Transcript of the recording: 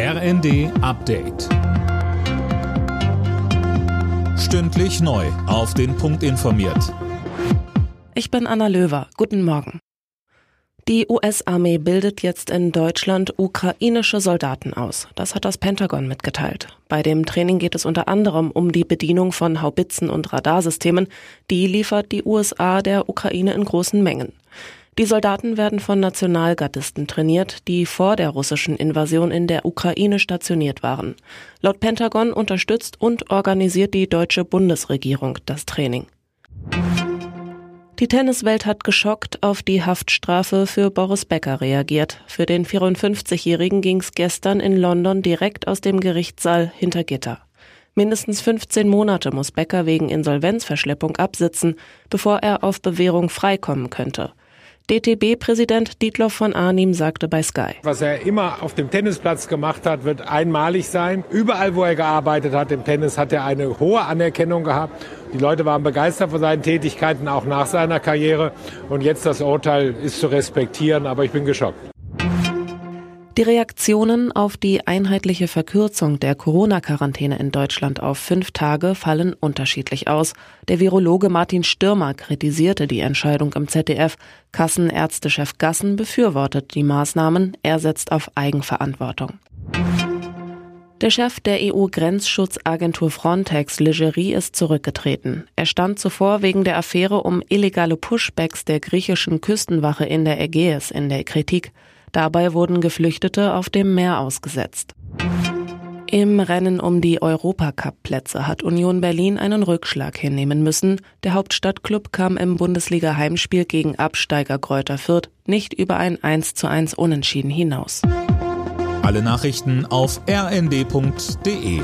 RND Update. Stündlich neu. Auf den Punkt informiert. Ich bin Anna Löwer. Guten Morgen. Die US-Armee bildet jetzt in Deutschland ukrainische Soldaten aus. Das hat das Pentagon mitgeteilt. Bei dem Training geht es unter anderem um die Bedienung von Haubitzen und Radarsystemen. Die liefert die USA der Ukraine in großen Mengen. Die Soldaten werden von Nationalgardisten trainiert, die vor der russischen Invasion in der Ukraine stationiert waren. Laut Pentagon unterstützt und organisiert die deutsche Bundesregierung das Training. Die Tenniswelt hat geschockt auf die Haftstrafe für Boris Becker reagiert. Für den 54-Jährigen ging es gestern in London direkt aus dem Gerichtssaal hinter Gitter. Mindestens 15 Monate muss Becker wegen Insolvenzverschleppung absitzen, bevor er auf Bewährung freikommen könnte. DTB-Präsident Dietloff von Arnim sagte bei Sky. Was er immer auf dem Tennisplatz gemacht hat, wird einmalig sein. Überall, wo er gearbeitet hat im Tennis, hat er eine hohe Anerkennung gehabt. Die Leute waren begeistert von seinen Tätigkeiten, auch nach seiner Karriere. Und jetzt das Urteil ist zu respektieren, aber ich bin geschockt. Die Reaktionen auf die einheitliche Verkürzung der Corona-Quarantäne in Deutschland auf fünf Tage fallen unterschiedlich aus. Der Virologe Martin Stürmer kritisierte die Entscheidung im ZDF. Kassenärztechef Gassen befürwortet die Maßnahmen. Er setzt auf Eigenverantwortung. Der Chef der EU-Grenzschutzagentur Frontex, Legerie, ist zurückgetreten. Er stand zuvor wegen der Affäre um illegale Pushbacks der griechischen Küstenwache in der Ägäis in der Kritik. Dabei wurden Geflüchtete auf dem Meer ausgesetzt. Im Rennen um die Europacup-Plätze hat Union Berlin einen Rückschlag hinnehmen müssen. Der Hauptstadtklub kam im Bundesliga-Heimspiel gegen Absteiger Kräuter Fürth nicht über ein 1 zu 1 Unentschieden hinaus. Alle Nachrichten auf rnd.de